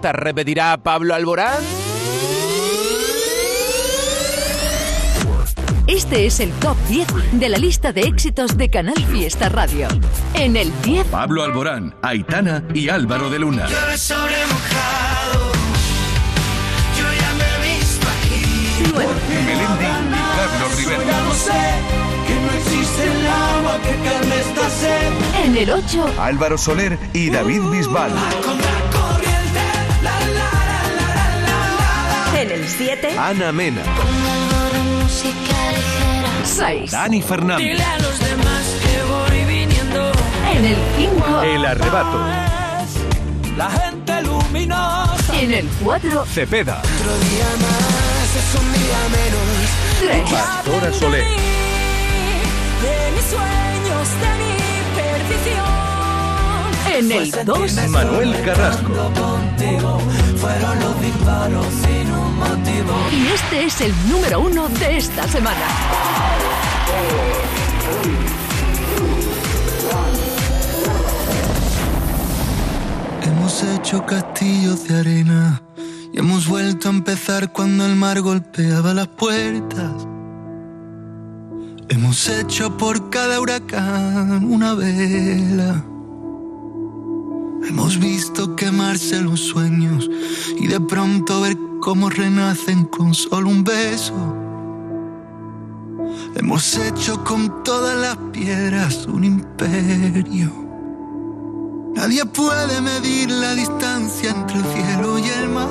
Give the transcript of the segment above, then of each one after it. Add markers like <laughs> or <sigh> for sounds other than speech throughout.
¿Te repetirá Pablo Alborán? Este es el top 10 de la lista de éxitos de Canal Fiesta Radio. En el 10, Pablo Alborán, Aitana y Álvaro de Luna. Llueve sobre mojado. Yo ya me he visto aquí. 9, Melendi y Carlos Rivera. Ya lo sé, que no existe el agua que calme esta sed. en el 8, Álvaro Soler y David Bisbal. Contra 7, Ana Mena. música ligera. 6, Dani Fernández. Dile a los demás que voy viniendo. en el 5, El arrebato. La gente luminosa. en el 4, Cepeda. Otro día más es un día menos. 3, Pastora Soler. De mis sueños, de mi perdición. En el 2, Manuel Carrasco. Contigo fueron los disparos sin un motivo. y este es el número 1 de esta semana. Hemos hecho castillos de arena y hemos vuelto a empezar cuando el mar golpeaba las puertas. Hemos hecho por cada huracán una vela. Hemos visto quemarse los sueños y de pronto ver cómo renacen con solo un beso. Hemos hecho con todas las piedras un imperio. Nadie puede medir la distancia entre el cielo y el mar.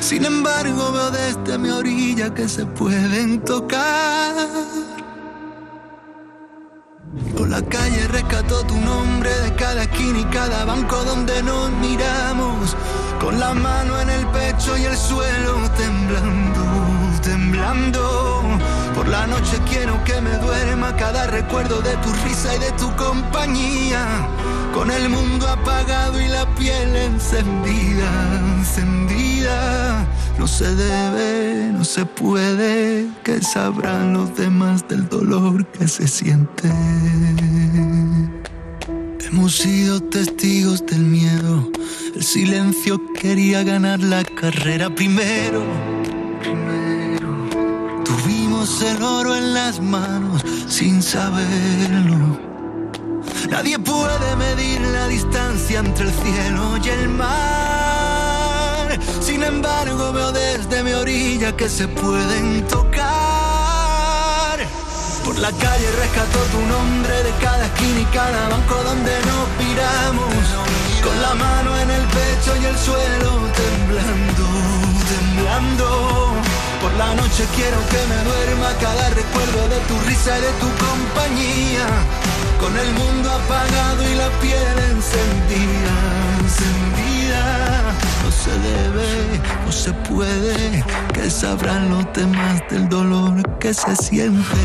Sin embargo, veo desde mi orilla que se pueden tocar. La calle rescató tu nombre de cada esquina y cada banco donde nos miramos. Con la mano en el pecho y el suelo temblando, temblando. Por la noche quiero que me duerma cada recuerdo de tu risa y de tu compañía. Con el mundo apagado y la piel encendida, encendida. No se debe, no se puede, que sabrán los demás del dolor que se siente. Hemos sido testigos del miedo. El silencio quería ganar la carrera primero. El oro en las manos sin saberlo. Nadie puede medir la distancia entre el cielo y el mar. Sin embargo, veo desde mi orilla que se pueden tocar. Por la calle rescató tu nombre de cada esquina y cada banco donde nos piramos. Con la mano en el pecho y el suelo temblando, temblando. Por la noche quiero que me duerma cada recuerdo de tu risa y de tu compañía. Con el mundo apagado y la piel encendida, encendida. No se debe, no se puede, que sabrán los demás del dolor que se siente.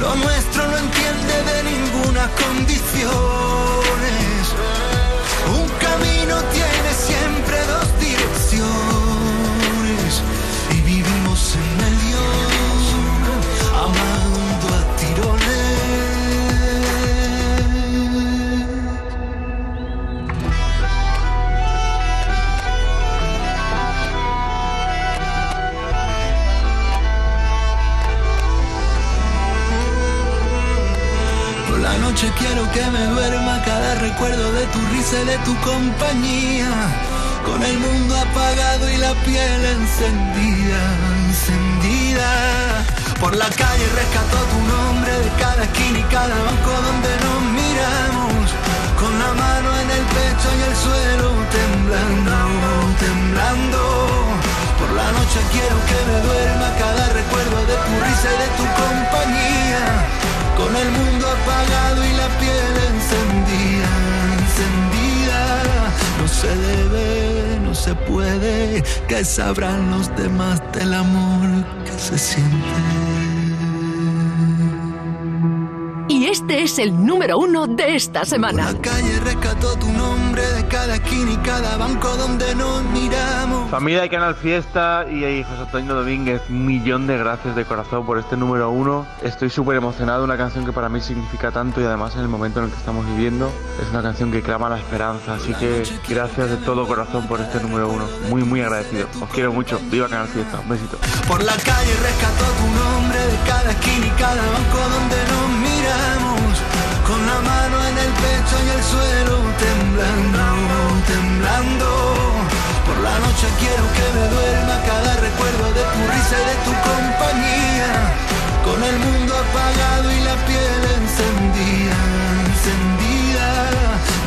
Lo nuestro no entiende de ninguna condiciones. El número uno de esta semana. La calle rescató tu nombre de cada esquina y cada banco donde nos miramos. Familia de Canal Fiesta y José Antonio Domínguez, un millón de gracias de corazón por este número uno. Estoy súper emocionado, una canción que para mí significa tanto y además en el momento en el que estamos viviendo es una canción que clama la esperanza. Así que gracias de todo corazón por este número uno. Muy, muy agradecido. Os quiero mucho. Viva Canal Fiesta. Un besito. Por la calle rescató tu nombre de cada esquina y cada banco donde nos miramos. Mano en el pecho y el suelo temblando, temblando. Por la noche quiero que me duerma cada recuerdo de tu risa y de tu compañía. Con el mundo apagado y la piel encendida, encendida.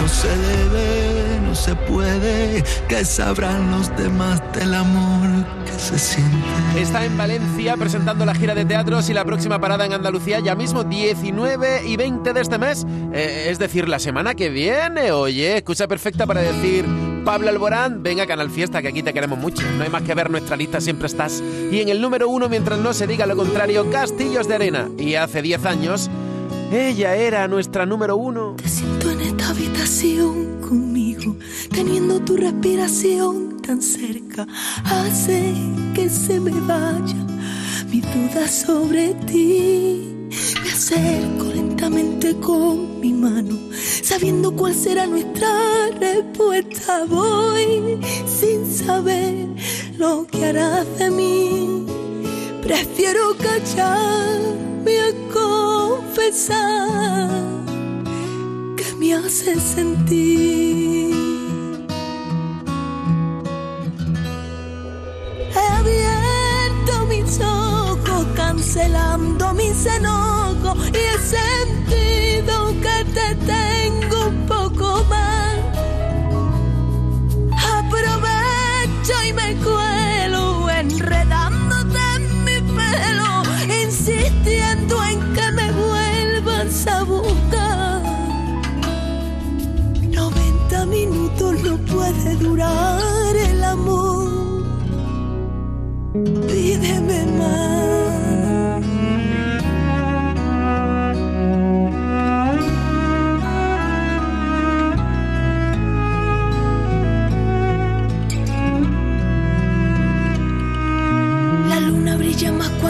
No se debe, no se puede, que sabrán los demás del amor. Está en Valencia presentando la gira de teatros y la próxima parada en Andalucía ya mismo 19 y 20 de este mes. Eh, es decir, la semana que viene. Oye, excusa perfecta para decir, Pablo Alborán, venga a Canal Fiesta, que aquí te queremos mucho. No hay más que ver nuestra lista, siempre estás. Y en el número uno, mientras no se diga lo contrario, Castillos de Arena. Y hace 10 años, ella era nuestra número uno. Te siento en esta habitación conmigo, teniendo tu respiración tan cerca, hace que se me vaya mi duda sobre ti. Me acerco lentamente con mi mano, sabiendo cuál será nuestra respuesta. Voy sin saber lo que harás de mí. Prefiero callarme a confesar que me hace sentir. Ojos, cancelando mis enojos y he sentido que te tengo un poco más. Aprovecho y me cuelo enredándote en mi pelo, insistiendo en que me vuelvas a buscar. 90 minutos no puede durar el amor. Pídeme más.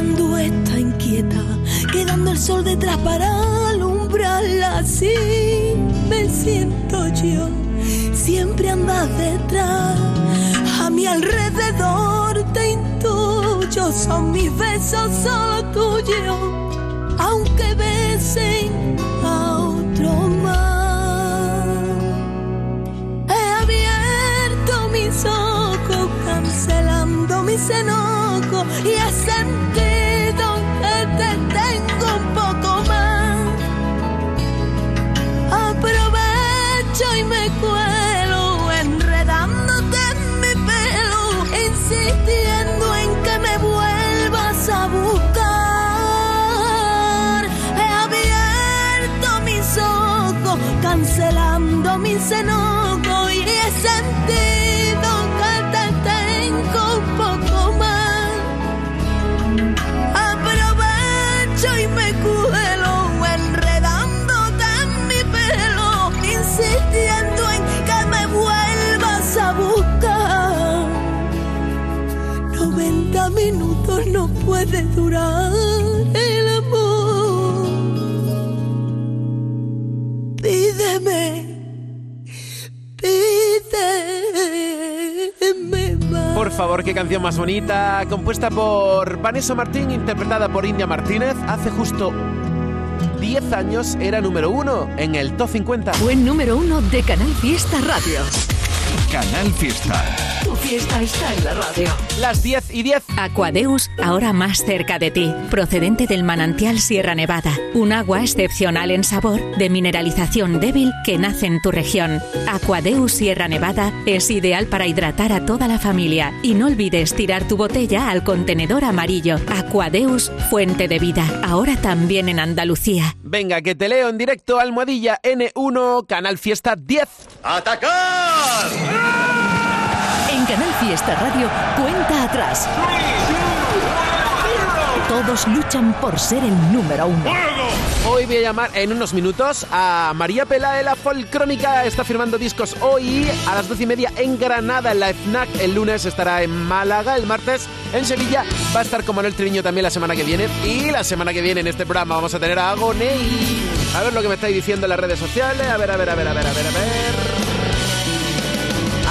Cuando está inquieta, quedando el sol detrás para alumbrarla. Así me siento yo, siempre andas detrás. A mi alrededor te intuyo, son mis besos solo tuyos, aunque besen a otro más. He abierto mis ojos, cancelando mis enojos y sentido que te favor, qué canción más bonita, compuesta por Vanessa Martín, interpretada por India Martínez, hace justo 10 años era número uno en el Top 50. Fue número uno de Canal Fiesta Radio. Canal Fiesta. Fiesta está en la radio. Las 10 y 10. Aquadeus, ahora más cerca de ti, procedente del manantial Sierra Nevada, un agua excepcional en sabor, de mineralización débil que nace en tu región. Aquadeus Sierra Nevada es ideal para hidratar a toda la familia y no olvides tirar tu botella al contenedor amarillo. Aquadeus, fuente de vida, ahora también en Andalucía. Venga, que te leo en directo, almohadilla N1, Canal Fiesta 10. En Canal Fiesta Radio, cuenta atrás. Todos luchan por ser el número uno. Hoy voy a llamar en unos minutos a María Pela de la Folcrónica. Está firmando discos hoy a las doce y media en Granada, en la FNAC. El lunes estará en Málaga, el martes en Sevilla. Va a estar con Manuel Triviño también la semana que viene. Y la semana que viene en este programa vamos a tener a Agoney. A ver lo que me estáis diciendo en las redes sociales. A ver, a ver, a ver, a ver, a ver, a ver.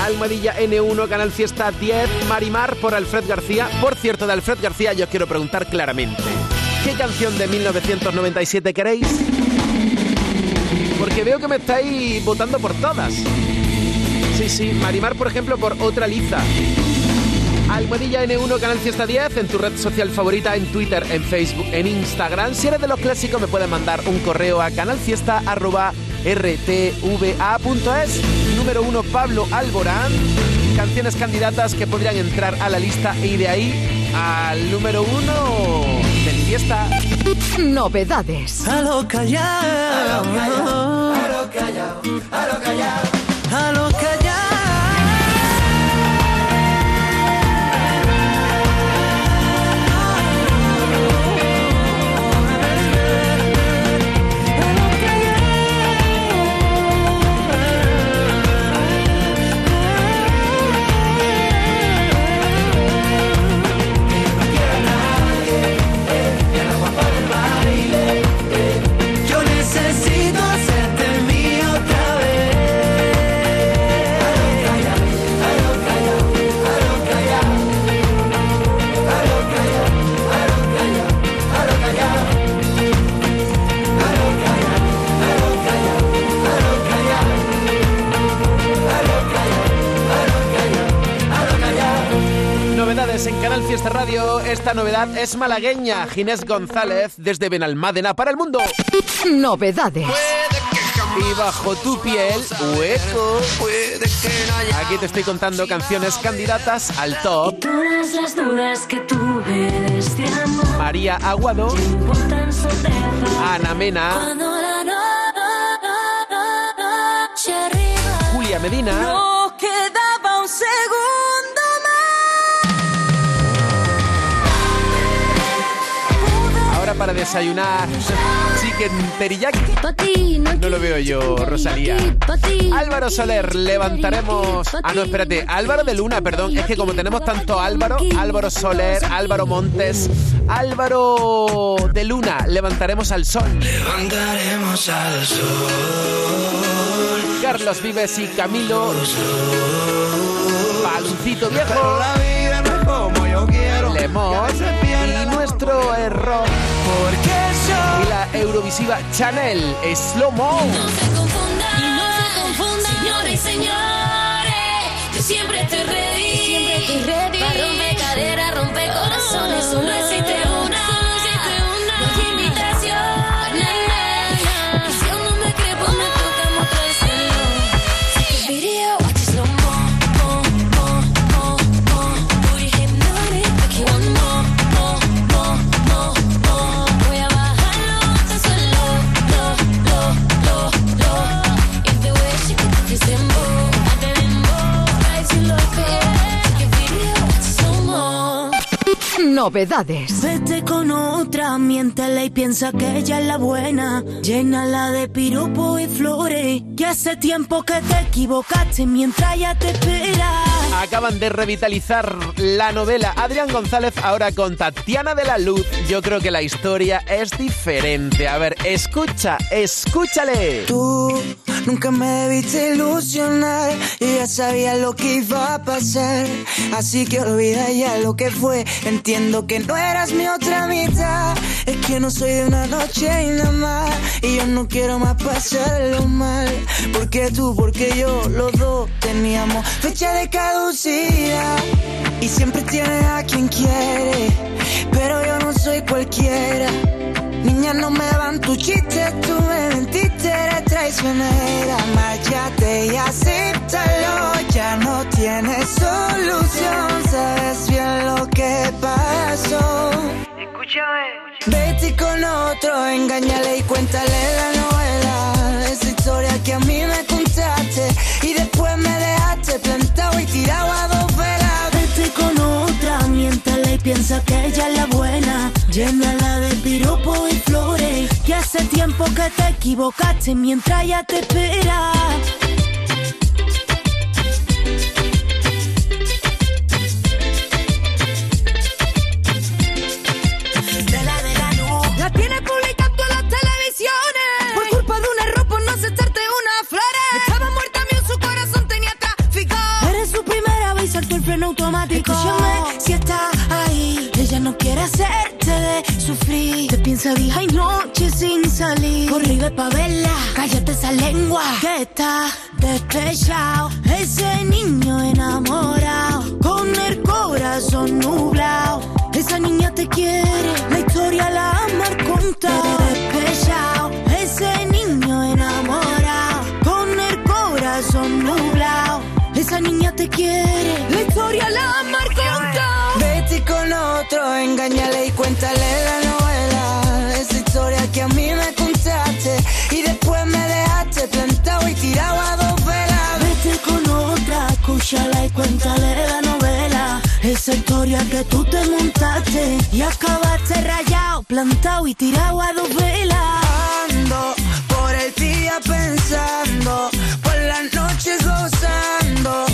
Almohadilla N1, Canal Fiesta 10, Marimar por Alfred García. Por cierto, de Alfred García yo quiero preguntar claramente. ¿Qué canción de 1997 queréis? Porque veo que me estáis votando por todas. Sí, sí, Marimar, por ejemplo, por Otra Liza. Almohadilla N1, Canal Fiesta 10, en tu red social favorita, en Twitter, en Facebook, en Instagram. Si eres de los clásicos, me puedes mandar un correo a canalfiesta.rtva.es. Número 1, Pablo Alborán. Canciones candidatas que podrían entrar a la lista y de ahí al número 1 del Fiesta. Novedades. A lo callado. A lo callado. A lo callado. A lo callado. Esta novedad es malagueña. Ginés González desde Benalmádena para el mundo. Novedades. Y bajo tu piel, hueco. Aquí te estoy contando canciones candidatas al top. Todas las dudas que tuve de este amor María Aguado, Ana Mena, Julia Medina, No quedaba un segundo para desayunar, chicken teriyaki. No lo veo yo, Rosalía. Álvaro Soler, levantaremos. Ah, no, espérate. Álvaro de Luna, perdón. Es que como tenemos tanto Álvaro, Álvaro Soler, Álvaro Montes, Álvaro de Luna, levantaremos al sol. Levantaremos al sol. Carlos Vives y Camilo. Palucito viejo. La vida no es como yo quiero. Lemos. Y nuestro error. Porque Y la Eurovisiva Chanel. Slow Mo. No se confundan, y no se confundan, señores y señores. Yo siempre estoy ready, siempre estoy ready. Para romper cadera, romper corazones, solo Novedades. Vete con otra, miéntele y piensa que ella es la buena. Llénala de piropo y flores. Que hace tiempo que te equivocaste mientras ella te espera. Acaban de revitalizar la novela Adrián González ahora con Tatiana de la Luz. Yo creo que la historia es diferente. A ver, escucha, escúchale. Tú nunca me debiste ilusionar y ya sabía lo que iba a pasar. Así que olvida ya lo que fue. Entiendo que no eras mi otra mitad. Es que no soy de una noche y nada más. Y yo no quiero más pasarlo mal. Porque tú, porque yo, los dos teníamos fecha de caducidad. Y siempre tienes a quien quiere. Pero yo no soy cualquiera. Niña, no me van tus chistes, tú me eres traicionera. Márchate y acéptalo, ya no tienes solución, sabes bien lo que pasó. Vete con otro, engáñale y cuéntale la novela. Esa historia que a mí me contaste y después me dejaste plantado y tirado a dos velas. Vete con otra, miéntale y piensa que ella es la buena. Llénala de piropo y flores. Que hace tiempo que te equivocaste mientras ella te espera. Tirado a dos velas. Ando por el día pensando, por las noches gozando.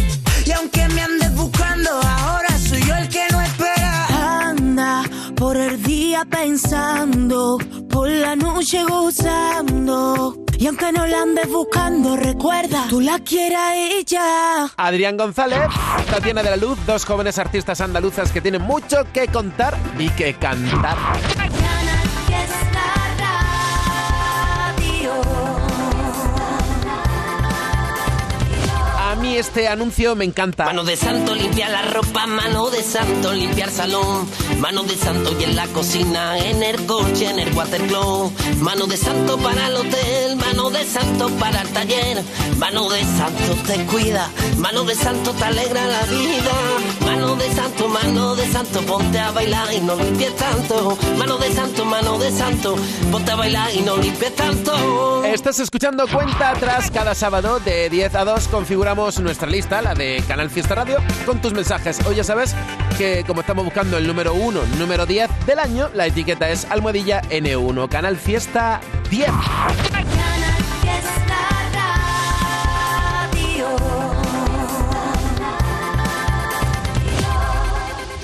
Y aunque me andes buscando, ahora soy yo el que no espera. Anda por el día pensando, por la noche gozando. Y aunque no la andes buscando, recuerda, tú la quieras ella. Adrián González, Tatiana de la Luz, dos jóvenes artistas andaluzas que tienen mucho que contar y que cantar. Este anuncio me encanta. Mano de santo limpia la ropa, mano de santo limpiar salón, mano de santo y en la cocina, en el coche, en el watercloak, mano de santo para el hotel, mano de santo para el taller, mano de santo te cuida, mano de santo te alegra la vida, mano de santo, mano de santo, ponte a bailar y no limpies tanto, mano de santo, mano de santo, ponte a bailar y no limpies tanto. Estás escuchando Cuenta Atrás cada sábado de 10 a 2. Configuramos nuestra lista, la de Canal Fiesta Radio, con tus mensajes. Hoy ya sabes que como estamos buscando el número 1, número 10 del año, la etiqueta es almohadilla N1, Canal Fiesta 10.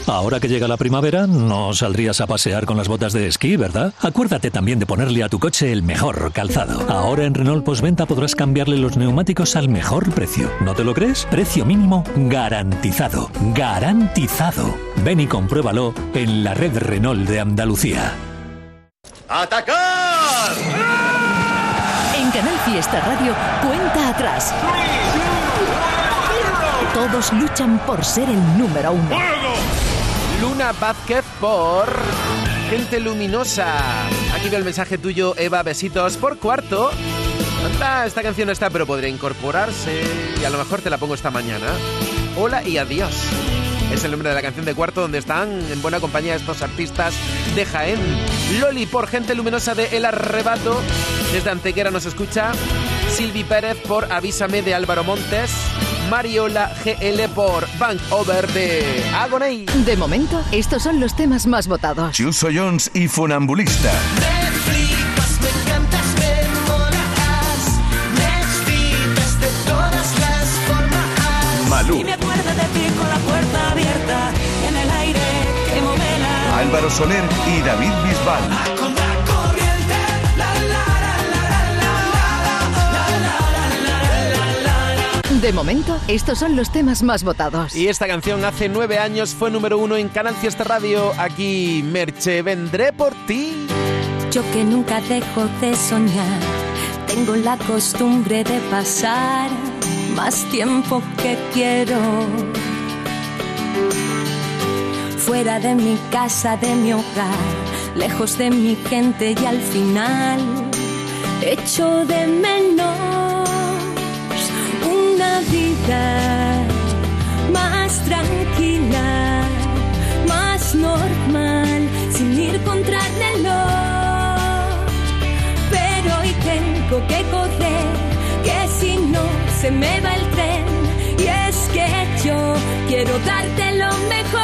Ahora que llega la primavera, no saldrías a pasear con las botas de esquí, ¿verdad? Acuérdate también de ponerle a tu coche el mejor calzado. Ahora en Renault Postventa podrás cambiarle los neumáticos al mejor precio. ¿No te lo crees? Precio mínimo garantizado. Garantizado. Ven y compruébalo en la red Renault de Andalucía. ¡Atacar! En Canal Fiesta Radio, cuenta atrás. Todos luchan por ser el número uno. Luna Vázquez por Gente Luminosa. Aquí veo el mensaje tuyo, Eva. Besitos por cuarto. Esta canción no está, pero podría incorporarse. Y a lo mejor te la pongo esta mañana. Hola y adiós. Es el nombre de la canción de cuarto donde están en buena compañía estos artistas de Jaén. Loli por Gente Luminosa de El Arrebato. Desde Antequera nos escucha. Silvi Pérez por Avísame de Álvaro Montes. Mariola GL por Bank Over de Agoney. De momento, estos son los temas más votados. Chuso Jones y Funambulista. Me flipas, me encantas, me molas. Me excitas de todas las formas. Malú. Y me acuerdo de ti con la puerta abierta en el aire que movela. Álvaro Soler y David Bisbal. De momento, estos son los temas más votados. Y esta canción hace nueve años fue número uno en Canal Fiesta Radio. Aquí, Merche, vendré por ti. Yo que nunca dejo de soñar, tengo la costumbre de pasar más tiempo que quiero. Fuera de mi casa, de mi hogar, lejos de mi gente y al final echo de menos vida más tranquila, más normal, sin ir contra el reloj. Pero hoy tengo que correr, que si no se me va el tren. Y es que yo quiero darte lo mejor.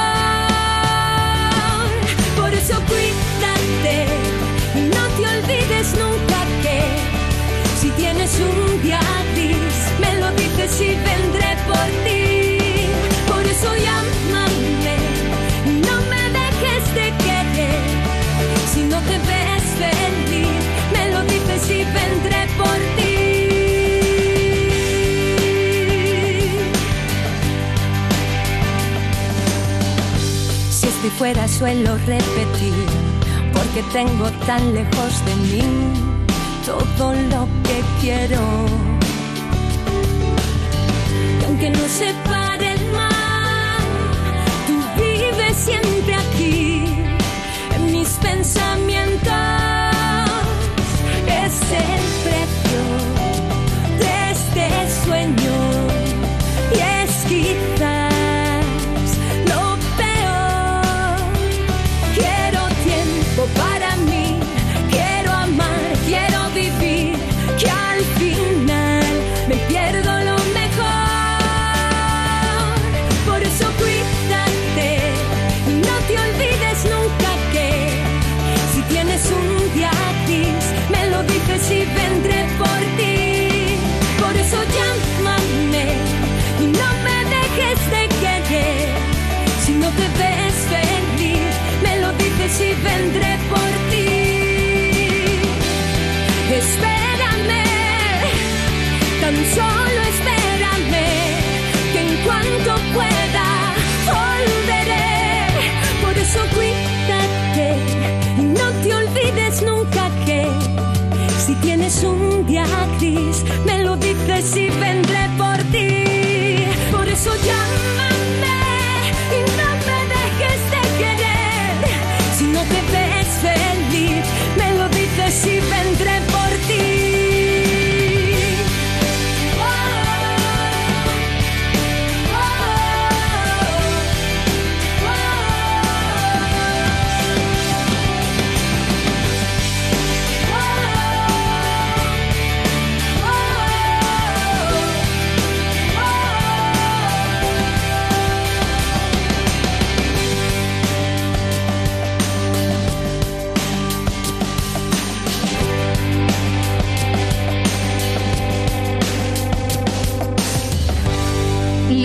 Por eso cuídate y no te olvides un día gris, me y vendré por ti. Por eso llámame, no me dejes de querer. Si no te ves feliz, me lo dices y vendré por ti. Si estoy fuera suelo repetir, porque tengo tan lejos de mí todo lo que quiero. Aunque no se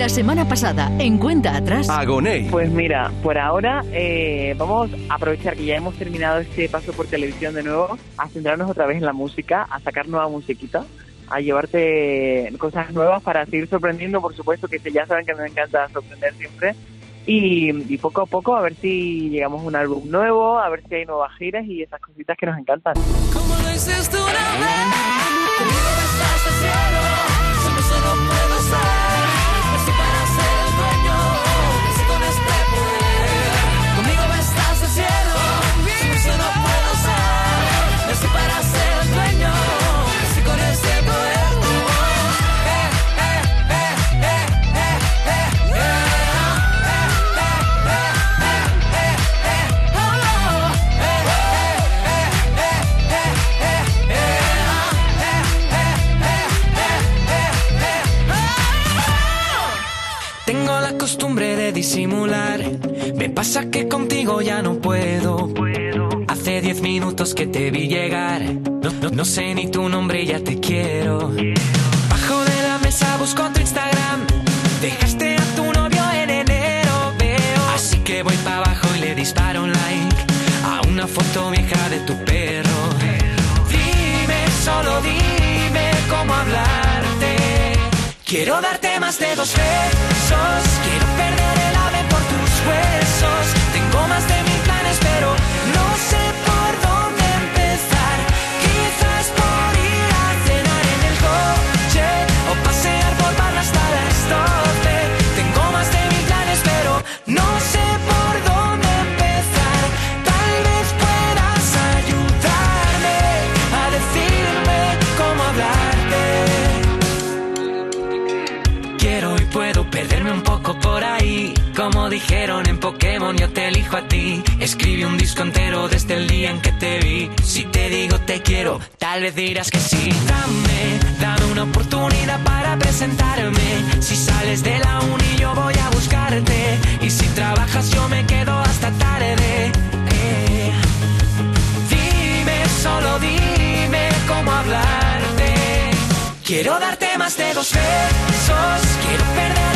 La semana pasada, en cuenta atrás. Agoné. Pues mira, por ahora eh, vamos a aprovechar que ya hemos terminado este paso por televisión de nuevo, a centrarnos otra vez en la música, a sacar nueva musiquita, a llevarte cosas nuevas para seguir sorprendiendo, por supuesto, que ya saben que me encanta sorprender siempre. Y, y poco a poco a ver si llegamos a un álbum nuevo, a ver si hay nuevas giras y esas cositas que nos encantan. Como lo hiciste una vez, Tengo la costumbre de disimular. Me pasa que contigo ya no puedo. Hace diez minutos que te vi llegar. No, no- no sé ni tu nombre ya te quiero. Bajo de la mesa busco tu Instagram. Dejaste a tu novio en enero, veo. Así que voy para abajo y le disparo un like a una foto vieja de tu perro. Quiero darte más de dos besos. Quiero perder el ave por tus huesos. Tengo más de tal dirás que sí. Dame, dame una oportunidad para presentarme. Si sales de la uni, yo voy a buscarte. Y si trabajas, yo me quedo hasta tarde. Eh. Dime, solo dime cómo hablarte. Quiero darte más de dos besos. Quiero perder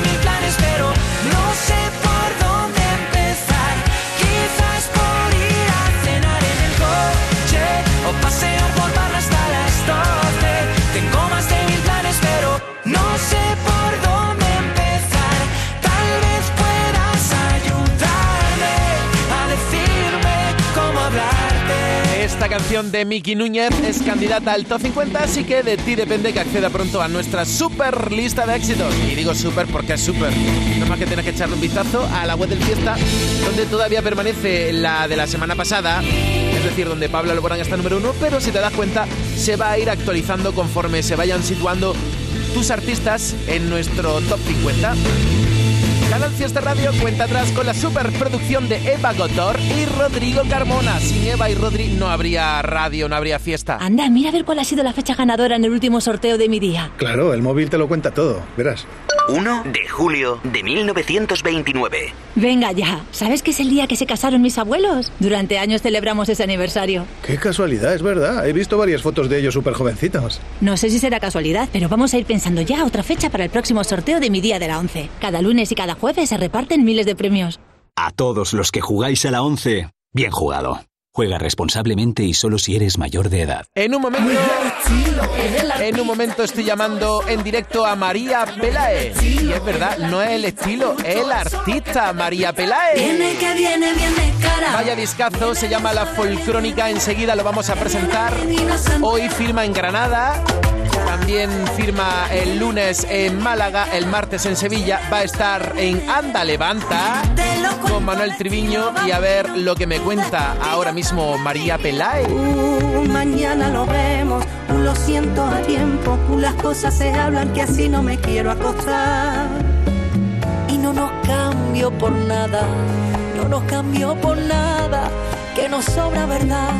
de Miki Núñez es candidata al top 50, así que de ti depende que acceda pronto a nuestra super lista de éxitos. Y digo super porque es super. No más que tienes que echarle un vistazo a la web del Fiesta, donde todavía permanece la de la semana pasada, es decir, donde Pablo Alborán está número uno, pero si te das cuenta, se va a ir actualizando conforme se vayan situando tus artistas en nuestro top 50. Canal Fiesta Radio cuenta atrás con la superproducción de Eva Gotor y Rodrigo Carmona. Sin Eva y Rodri no habría radio, no habría fiesta. Anda, mira a ver cuál ha sido la fecha ganadora en el último sorteo de mi día. Claro, el móvil te lo cuenta todo, verás. 1 de julio de 1929. Venga ya, ¿sabes que es el día que se casaron mis abuelos? Durante años celebramos ese aniversario. Qué casualidad, es verdad. He visto varias fotos de ellos súper jovencitos. No sé si será casualidad, pero vamos a ir pensando ya otra fecha para el próximo sorteo de mi día de la 11. Cada lunes y cada jueves se reparten miles de premios. A todos los que jugáis a la 11, bien jugado. Juega responsablemente y solo si eres mayor de edad. En un momento, en un momento estoy llamando en directo a María Pelae. Y es verdad, no es el estilo, es el artista María Pelae. Viene que viene, viene cara. Vaya discazo, se llama La Folcrónica, enseguida lo vamos a presentar. Hoy firma en Granada, también firma el lunes en Málaga, el martes en Sevilla, va a estar en Anda Levanta con Manuel Triviño y a ver lo que me cuenta ahora mismo María Pelae. Uh, mañana lo vemos, uh, lo siento a tiempo, uh, las cosas se hablan que así no me quiero acostar. Y no nos cambio por nada, no nos cambio por nada, que nos sobra verdad.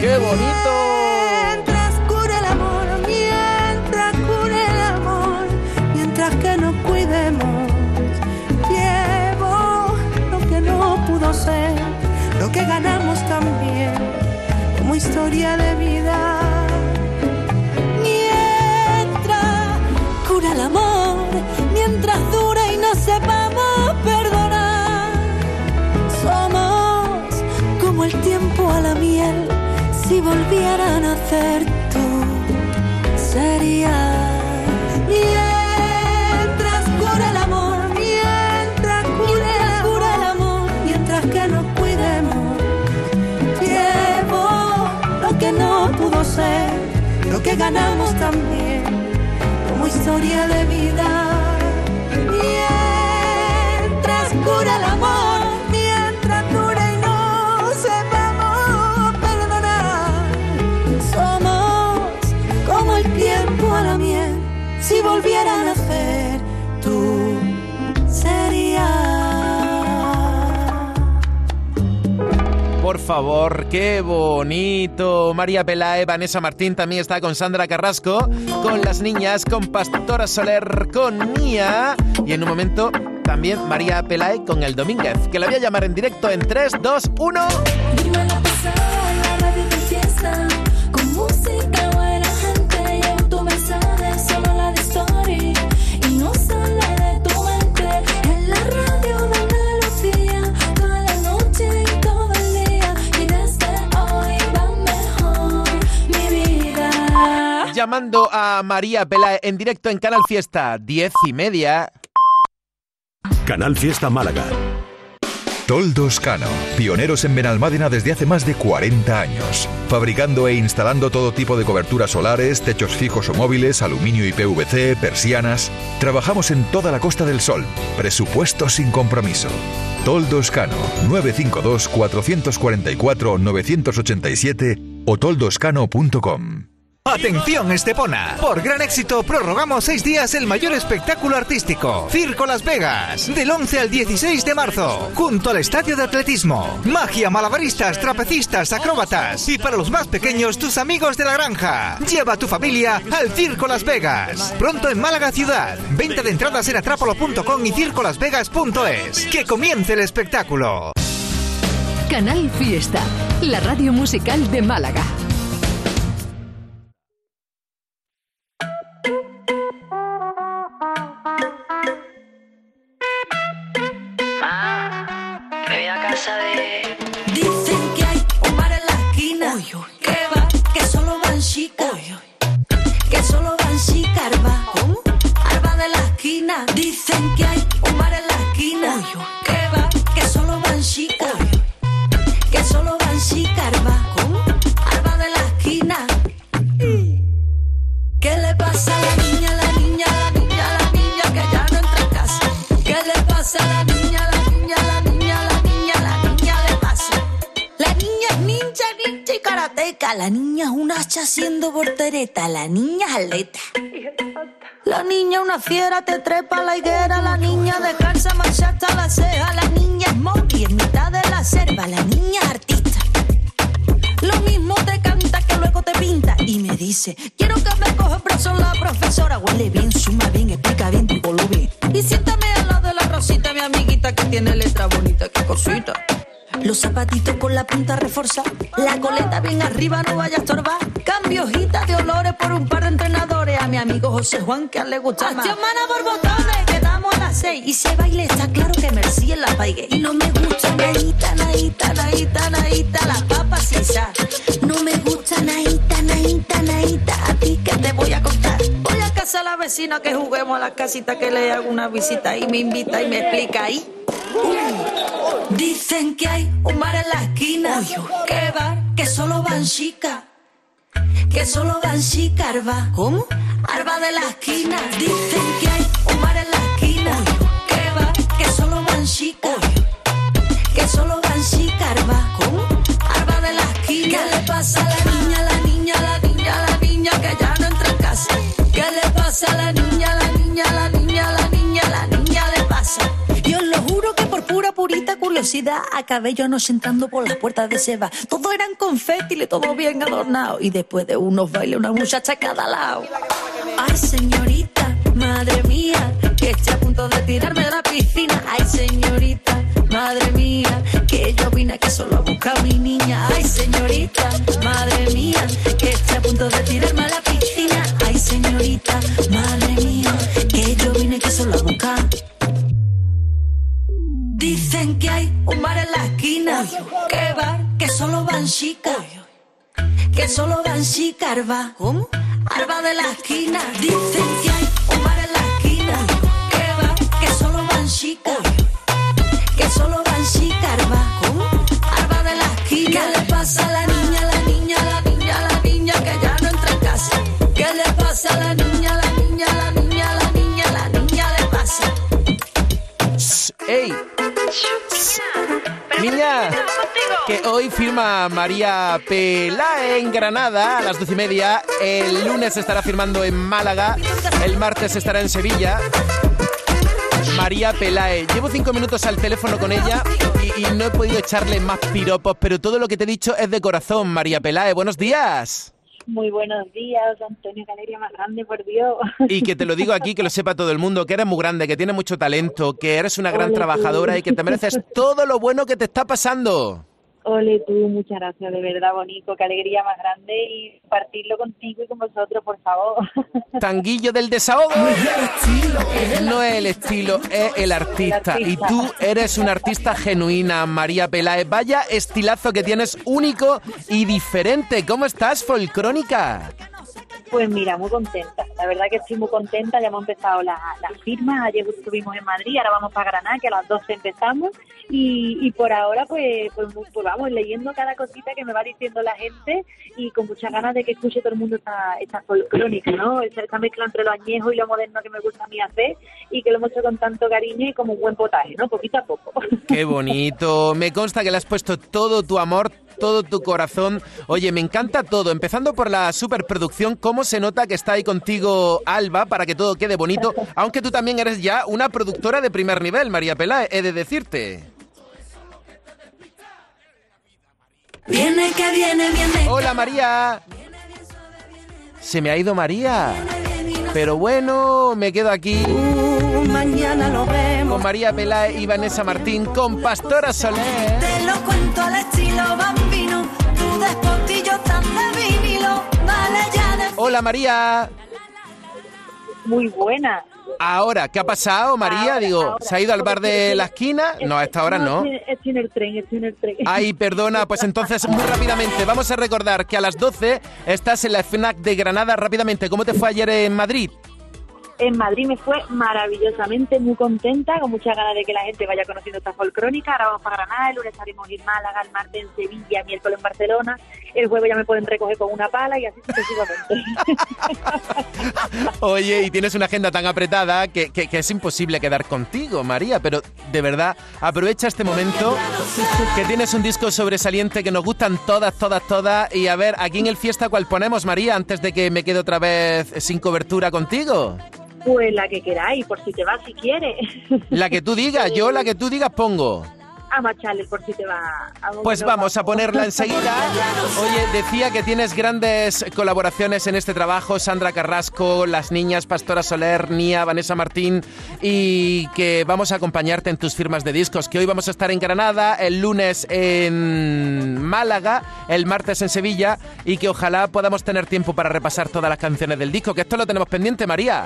¡Qué bonito! Que nos cuidemos, llevo lo que no pudo ser, lo que ganamos también, como historia de vida. Mientras cura el amor, mientras dura y no sepamos perdonar, somos como el tiempo a la miel si volviera a nacer tú serías que ganamos también como historia de vida. Mientras cura favor, qué bonito. María Pelae, Vanessa Martín también está con Sandra Carrasco, con las niñas, con Pastora Soler, con Mía. Y en un momento también María Pelae con el Domínguez, que la voy a llamar en directo en 3, 2, 1. Llamando a María Pelae en directo en Canal Fiesta, 10 y media. Canal Fiesta Málaga. Toldos Cano, pioneros en Benalmádena desde hace más de 40 años, fabricando e instalando todo tipo de coberturas solares, techos fijos o móviles, aluminio y PVC, persianas. Trabajamos en toda la Costa del Sol. Presupuesto sin compromiso. Toldos Cano, 952 444 987 o toldoscano.com. Atención Estepona, por gran éxito prorrogamos seis días el mayor espectáculo artístico, Circo Las Vegas, del 11 al 16 de marzo, junto al estadio de atletismo, magia, malabaristas, trapecistas, acróbatas y para los más pequeños tus amigos de la granja. Lleva a tu familia al Circo Las Vegas, pronto en Málaga ciudad, venta de entradas en atrápalo.com y circolasvegas.es. Que comience el espectáculo. Canal Fiesta, la radio musical de Málaga. La niña una fiera, te trepa la higuera. La niña descansa, marcha hasta la ceja. La niña es monkey en mitad de la selva. La niña artista. Lo mismo te canta que luego te pinta y me dice, quiero que me coja brazo la profesora. Huele bien, suma bien, explica bien tu volumen. Y siéntame al lado de la rosita, mi amiguita que tiene letra bonita, qué cosita. Los zapatitos con la punta reforzada, la coleta bien arriba, no vaya a estorbar. Cambio hojitas de olores por un par de entrenadores. A mi amigo José Juan que a él le gusta más. Mana por botones, quedamos a las seis. Y si baile está claro que Merci en la paigue. Y no me gusta naíta, naíta, naíta, las papas sin sal. No me gusta naíta, naíta, naíta, a ti que te voy a contar. A la vecina que juguemos a la casita que le hago una visita y me invita y me explica ahí. Dicen que hay un bar en la esquina. ¿Qué bar? Que solo van chicas. Que solo van chicas, arba. ¿Cómo? Arba de la esquina. Dicen que hay un bar en la esquina. ¿Qué bar? Que solo van chicas. Que solo van chicas, arba. ¿Cómo? Arba de la esquina. ¿Qué le pasa a la niña, la niña, la niña, la niña que ya la niña, la niña, la niña, la niña, la niña le pasa? Y os lo juro que por pura purita curiosidad acabé yo anoche entrando por las puertas de Seba. Todo eran confeti, todo bien adornado. Y después de unos bailes, una muchacha a cada lado. Ay, señorita, madre mía, que estoy a punto de tirarme de la piscina. Ay, señorita, madre mía, que yo vine aquí solo a buscar a mi niña. Ay, señorita, madre mía, que estoy a punto de tirarme a la piscina. Ay, señorita, madre mía, que yo vine aquí solo a buscar. Dicen que hay un bar en la esquina. ¿Qué bar? Que solo van chicas. Que solo van chicas, arba. ¿Cómo? Arba de la esquina. Dicen que hay un bar en la esquina. ¿Qué bar? Que solo van chicas. Que solo que hoy firma María Pelae en Granada a las doce y media. El lunes estará firmando en Málaga. El martes estará en Sevilla. María Pelae. Llevo cinco minutos al teléfono con ella y, y no he podido echarle más piropos, pero todo lo que te he dicho es de corazón, María Pelae. Buenos días. Muy buenos días, Antonio Galeria más grande, por Dios. Y que te lo digo aquí, que lo sepa todo el mundo, que eres muy grande, que tienes mucho talento, que eres una gran trabajadora y que te mereces todo lo bueno que te está pasando. Ole tú, muchas gracias, de verdad, bonito, qué alegría más grande y compartirlo contigo y con vosotros, por favor. <laughs> Tanguillo del desahogo. No es el estilo, es el artista. Y tú eres una artista genuina, María Peláez. Vaya estilazo que tienes único y diferente. ¿Cómo estás, Folcrónica? Pues mira, muy contenta. La verdad que estoy muy contenta. Ya hemos empezado la- las firmas. Ayer estuvimos en Madrid, ahora vamos para Granada, que a las 12 empezamos. Y, por ahora, pues, pues, pues vamos leyendo cada cosita que me va diciendo la gente y con muchas ganas de que escuche todo el mundo esta, esta folcrónica, ¿no? Esa, esa mezcla entre lo añejo y lo moderno que me gusta a mí hacer y que lo hemos con tanto cariño y como un buen potaje, ¿no? Poquito a poco. Qué bonito. Me consta que le has puesto todo tu amor, todo tu corazón. Oye, me encanta todo. Empezando por la superproducción, cómo se nota que está ahí contigo Alba para que todo quede bonito. Aunque tú también eres ya una productora de primer nivel, María Peláez, he de decirte. Viene que viene, viene. Hola María. Se me ha ido María. Pero bueno, me quedo aquí. mañana lo vemos. Con María Peláez y Vanessa Martín, con Pastora Soler. Te lo cuento al estilo bambino. Tu despotillo tan de vinilo. Vale ya de Hola María. Muy buena. Ahora, ¿qué ha pasado, María? Ahora, Digo, ahora. ¿se ha ido al bar de la esquina? No, a esta hora no. Estoy, estoy en el tren, estoy en el tren. Ay, perdona, pues entonces muy rápidamente vamos a recordar que a las 12 estás en la FNAC de Granada. Rápidamente, ¿cómo te fue ayer en Madrid? En Madrid me fue maravillosamente, muy contenta, con muchas ganas de que la gente vaya conociendo esta folcrónica. Ahora vamos para Granada, el lunes estaremos en Málaga, el martes en Sevilla, miércoles en Barcelona. El jueves ya me pueden recoger con una pala y así sucesivamente. <laughs> Oye, y tienes una agenda tan apretada que- que es imposible quedar contigo, María, pero de verdad, aprovecha este momento que tienes un disco sobresaliente que nos gustan todas, todas, todas. Y a ver, aquí en el fiesta, ¿cuál ponemos, María, antes de que me quede otra vez sin cobertura contigo? Pues la que queráis, por si te vas, si quieres. La que tú digas, yo la que tú digas pongo. A Machales, por si te va. Pues vamos a ponerla enseguida. Oye, decía que tienes grandes colaboraciones en este trabajo, Sandra Carrasco, las niñas Pastora Soler, Nia, Vanessa Martín, y que vamos a acompañarte en tus firmas de discos, que hoy vamos a estar en Granada, el lunes en Málaga, el martes en Sevilla, y que ojalá podamos tener tiempo para repasar todas las canciones del disco, que esto lo tenemos pendiente, María.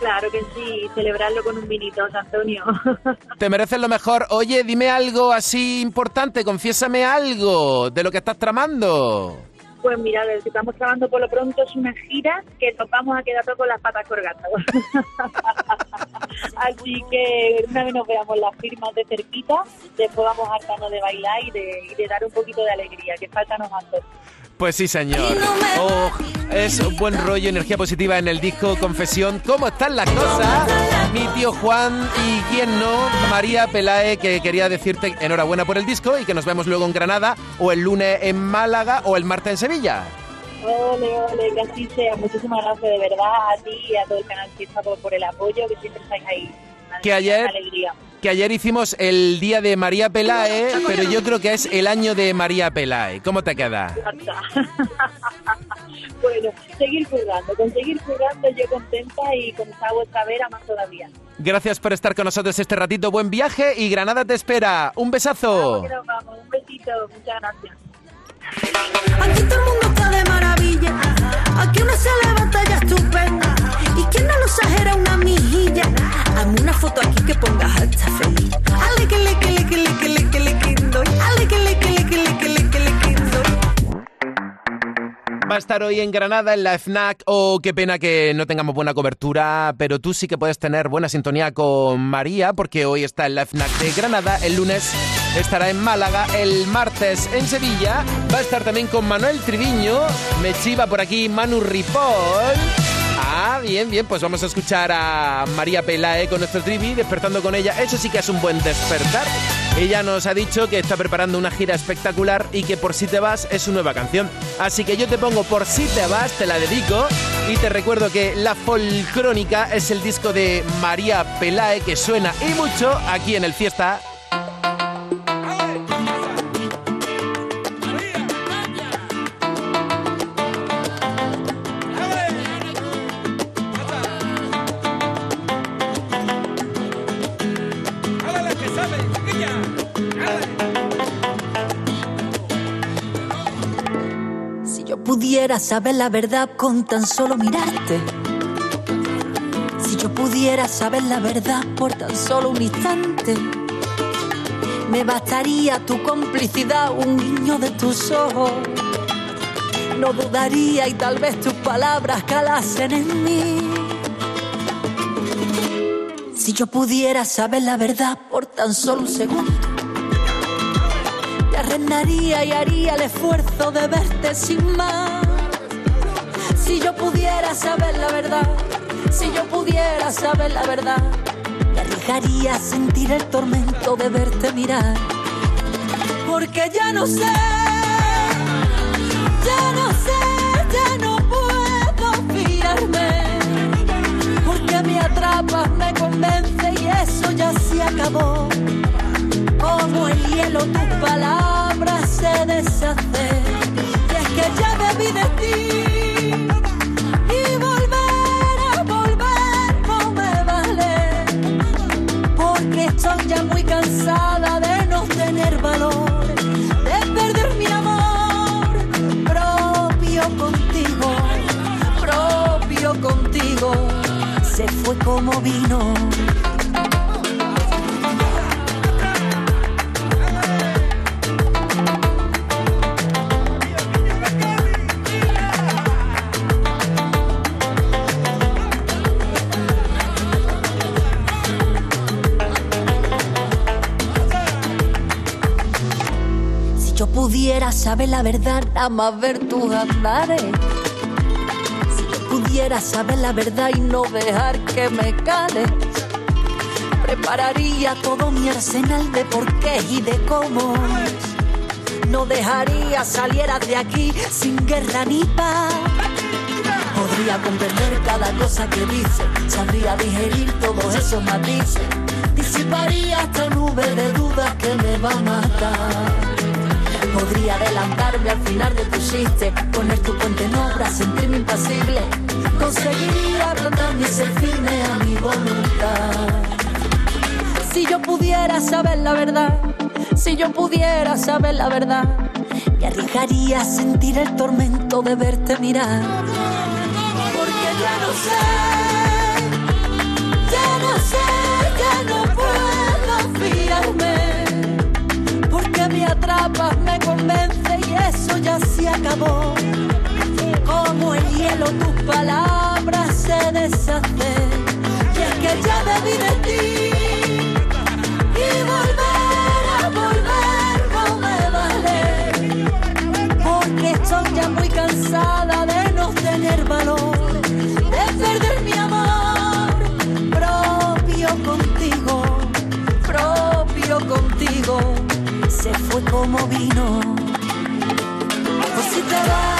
Claro que sí, celebrarlo con un vinito, Antonio. <laughs> Te mereces lo mejor. Oye, dime algo así importante, confiésame algo de lo que estás tramando. Pues mira, lo que estamos trabajando por lo pronto es una gira que nos vamos a quedar todos con las patas colgadas. <laughs> Así que una vez nos veamos las firmas de cerquita, después vamos a hartarnos de bailar y de, y de dar un poquito de alegría, que falta nos hace. Pues sí, señor. Oh, es un buen rollo, energía positiva en el disco Confesión. ¿Cómo están las cosas? Mi tío Juan y quién no, María Pelae, que quería decirte enhorabuena por el disco y que nos vemos luego en Granada o el lunes en Málaga o el martes en Sevilla. Ole, ole, que así sea. Muchísimas gracias de verdad a ti y a todo el canal Fiesta por, por el apoyo, que siempre estáis ahí. Que ayer- alegría. Que ayer hicimos el día de María Pelae, pero yo creo que es el año de María Pelae. ¿Cómo te queda? <laughs> bueno, seguir currando, con seguir currando yo contenta y con esa vuestra vera más todavía. Gracias por estar con nosotros este ratito. Buen viaje y Granada te espera. Un besazo. Nos vamos, un besito, muchas gracias. Aquí todo el mundo está de maravilla. Aquí uno se levanta ya estupenda. Y quien no lo exagera una mijilla. Hazme una foto aquí que pongas alta feliz. Ale que le que le que le que le que le que doy. Ale que le que le que le que le Va a estar hoy en Granada en la FNAC. Oh, qué pena que no tengamos buena cobertura, pero tú sí que puedes tener buena sintonía con María, porque hoy está en la FNAC de Granada, el lunes estará en Málaga, el martes en Sevilla, va a estar también con Manuel Triviño, me chiva por aquí Manu Ripoll. Ah, bien, bien, pues vamos a escuchar a María Pelae con nuestro trivi, despertando con ella. Eso sí que es un buen despertar. Ella nos ha dicho que está preparando una gira espectacular y que Por si te vas es su nueva canción. Así que yo te pongo Por si te vas, te la dedico y te recuerdo que La Folcrónica es el disco de María Pelae que suena y mucho aquí en el Fiesta. Pudiera saber la verdad con tan solo mirarte. Si yo pudiera saber la verdad por tan solo un instante. Me bastaría tu complicidad, un guiño de tus ojos. no dudaría y tal vez tus palabras calasen en mí. Si yo pudiera saber la verdad por tan solo un segundo, te arrendaría y haría el esfuerzo de verte sin más. Si yo pudiera saber la verdad, si yo pudiera saber la verdad, me arriesgaría a sentir el tormento de verte mirar. Porque ya no sé, ya no sé, ya no puedo fiarme. Porque me atrapas, me convence y eso ya se acabó. Como el hielo tus palabras se deshacen. Y es que ya debí de ti. Se fue como vino. Si yo pudiera saber la verdad, nada más ver tus andares. Pudiera saber la verdad y no dejar que me cales. Prepararía todo mi arsenal de porqués y de cómo. No dejaría saliera de aquí sin guerra ni paz. Podría comprender cada cosa que dice, sabría digerir todos esos matices. Disiparía esta nube de dudas que me va a matar. Podría adelantarme al final de tu chiste, poner tu puente en obra, sentirme impasible. Conseguiría plantarme y ser firme a mi voluntad. Si yo pudiera saber la verdad, si yo pudiera saber la verdad, me arriesgaría a sentir el tormento de verte mirar. Porque ya no sé, ya no sé, ya no puedo fiarme porque me atrapas, me convence y eso ya se acabó. Hielo tus palabras se deshacen. Y es que ya debí de ti. Y volver a volver no me vale. Porque estoy ya muy cansada de no tener valor. De perder mi amor propio contigo. Propio contigo se fue como vino. Pues si te vas,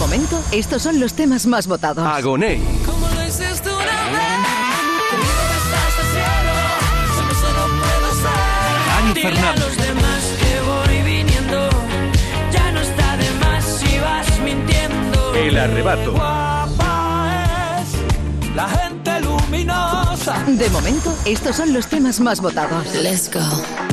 momento, estos son los temas más votados. Agoney. Como lo hiciste una vez, conmigo me estás haciendo, solo solo puedo ser. Dani Dile a Fernández. los demás que voy viniendo, ya no está de más si vas mintiendo. El arrebato. Guapa es la gente luminosa. De momento, estos son los temas más votados. Let's go.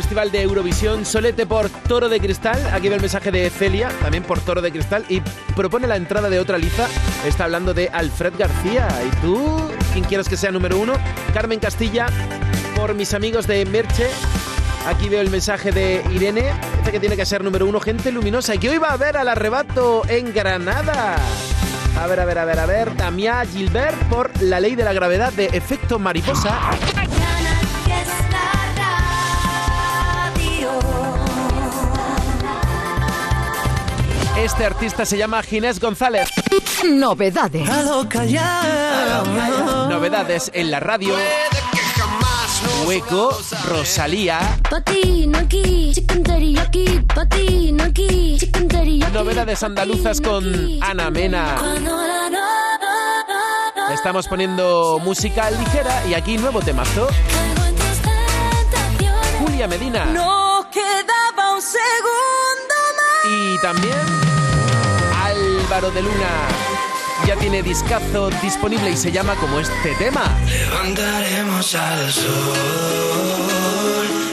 Festival de Eurovisión, Solete por Toro de Cristal. Aquí ve el mensaje de Celia, también por Toro de Cristal, y propone la entrada de otra liza. Está hablando de Alfred García. ¿Y tú? ¿Quién quieres que sea número uno? Carmen Castilla, por mis amigos de Merche. Aquí veo el mensaje de Irene. Dice que tiene que ser número uno, gente luminosa. Y hoy va a ver al arrebato en Granada. A ver, a ver, a ver, a ver. Damia Gilbert por La Ley de la Gravedad de Efecto Mariposa. Este artista se llama Ginés González. Novedades. Novedades en la radio. Hueco, Rosalía. Novedades andaluzas con Ana Mena. Estamos poniendo música ligera y aquí nuevo temazo. Julia Medina. No quedaba un segundo más. Y también Álvaro de Luna. Ya tiene discazo disponible y se llama como este tema. Levantaremos al sol,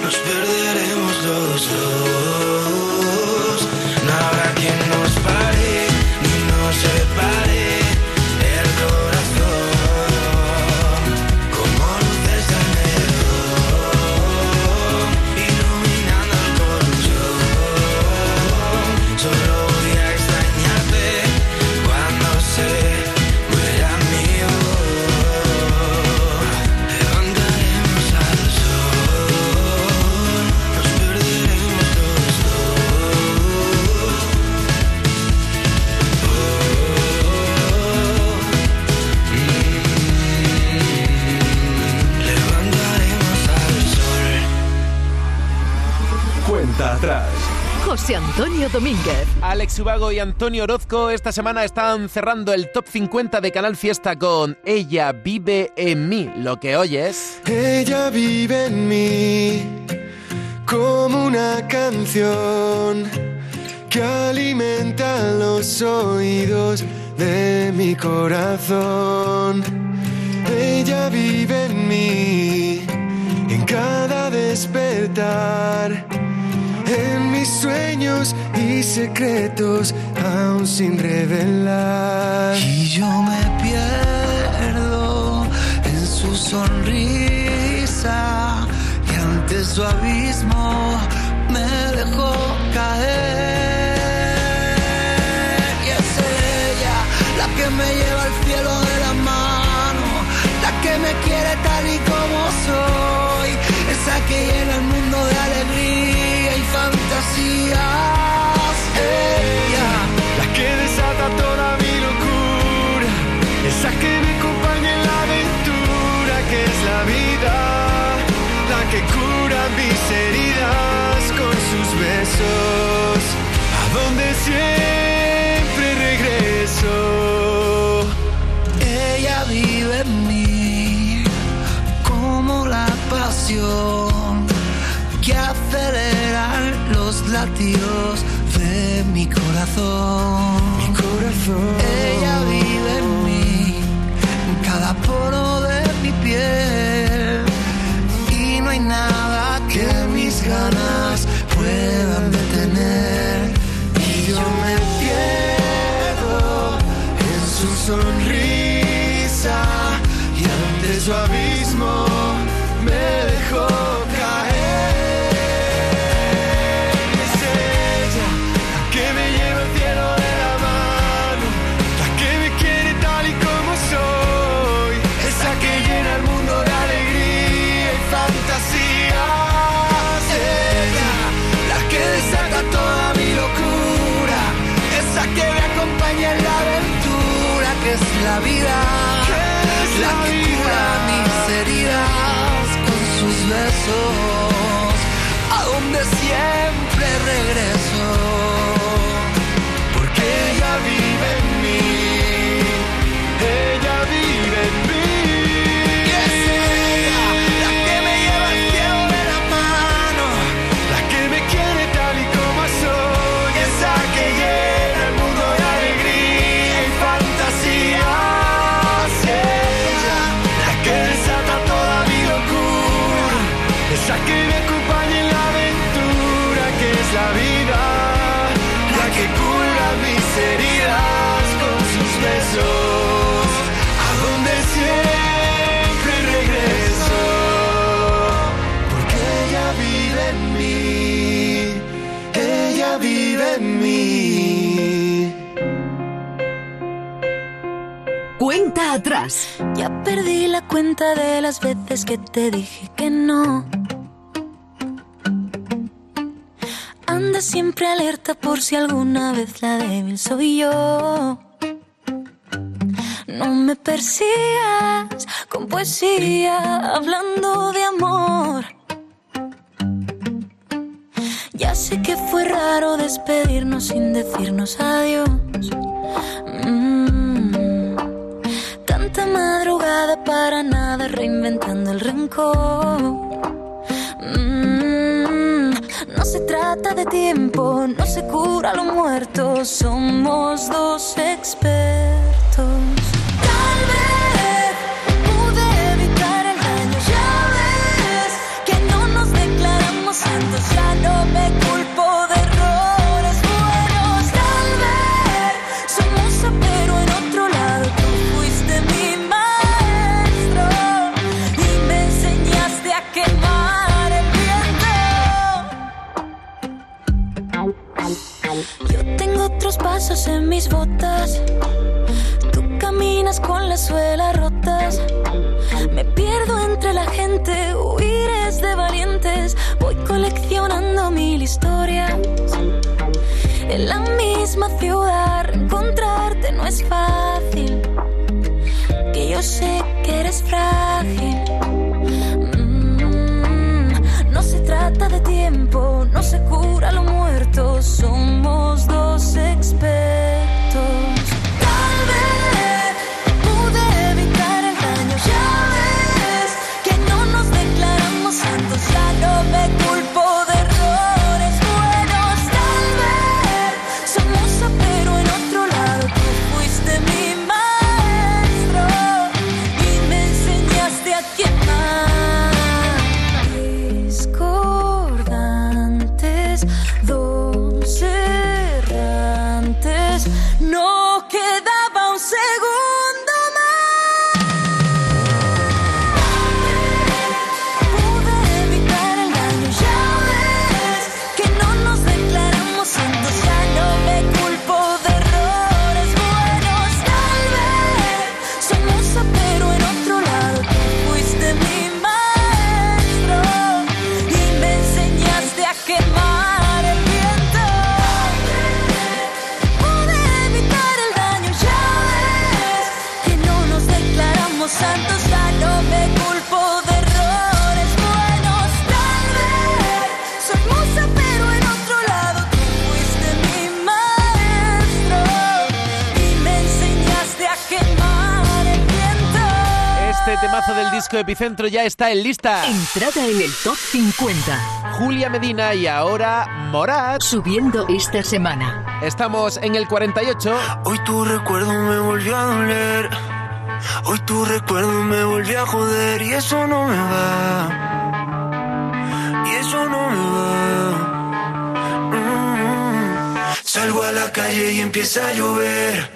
nos perderemos los dos. No habrá quien nos pare ni nos separe atrás. José Antonio Domínguez. Alex Ubago y Antonio Orozco esta semana están cerrando el top 50 de Canal Fiesta con Ella vive en mí. Lo que oyes. Ella vive en mí como una canción que alimenta los oídos de mi corazón. Ella vive en mí en cada despertar, en mis sueños y secretos aún sin revelar. Y yo me pierdo en su sonrisa y ante su abismo me dejó caer. Y es ella la que me lleva al cielo de la mano, la que me quiere tal y como soy, esa que llena el mundo de alegría fantasías. Ella, la que desata toda mi locura, esa que me acompaña en la aventura que es la vida, la que cura mis heridas con sus besos, a donde siempre regreso. Ella vive en mí como la pasión que acelera los latidos de mi corazón. Mi corazón. Ella vive en mí, en cada poro de mi piel. Y no hay nada que mis ganas puedan besos, a donde siempre regreso, Ya perdí la cuenta de las veces que te dije que no. Anda siempre alerta por si alguna vez la débil soy yo. No me persigas con poesía hablando de amor. Ya sé que fue raro despedirnos sin decirnos adiós. Para nada reinventando el rencor. Mm, No se trata de tiempo, no se cura lo muerto, somos dos expertos. En mis botas. Tú caminas con las suelas rotas. Me pierdo entre la gente, huir de valientes. Voy coleccionando mil historias. En la misma ciudad, encontrarte no es fácil. Que yo sé que eres frágil. Mm, No se trata de tiempo, no se cura lo muerto, somos Epicentro ya está en lista. Entrada en el top 50. Julia Medina y ahora Morat. Subiendo esta semana. Estamos en el 48. Hoy tu recuerdo me volvió a doler. Hoy tu recuerdo me volvió a joder y eso no me va. Y eso no me va. Mm. Salgo a la calle y empieza a llover.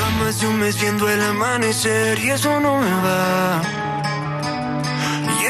Va más de un mes viendo el amanecer y eso no me va.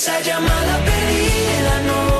esa llamada perdida no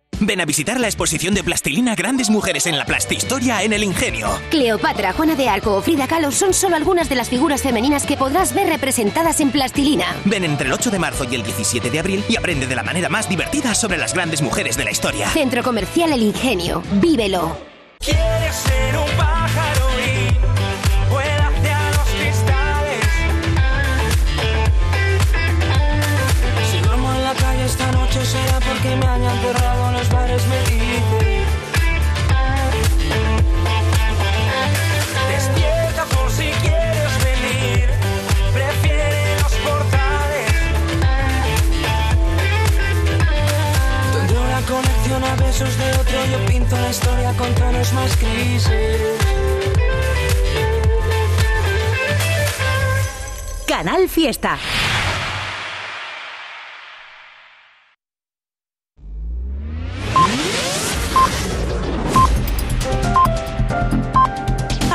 Ven a visitar la exposición de plastilina Grandes Mujeres en la Plastihistoria en el Ingenio. Cleopatra, Juana de Arco o Frida Kahlo son solo algunas de las figuras femeninas que podrás ver representadas en plastilina. Ven entre el 8 de marzo y el 17 de abril y aprende de la manera más divertida sobre las grandes mujeres de la historia. Centro Comercial El Ingenio. Vívelo. Quieres ser un pájaro y vuela hacia los cristales. Si duermo en la calle esta noche será porque me han enterrado besos de otro, yo pinto la historia con tonos más grises. Canal Fiesta.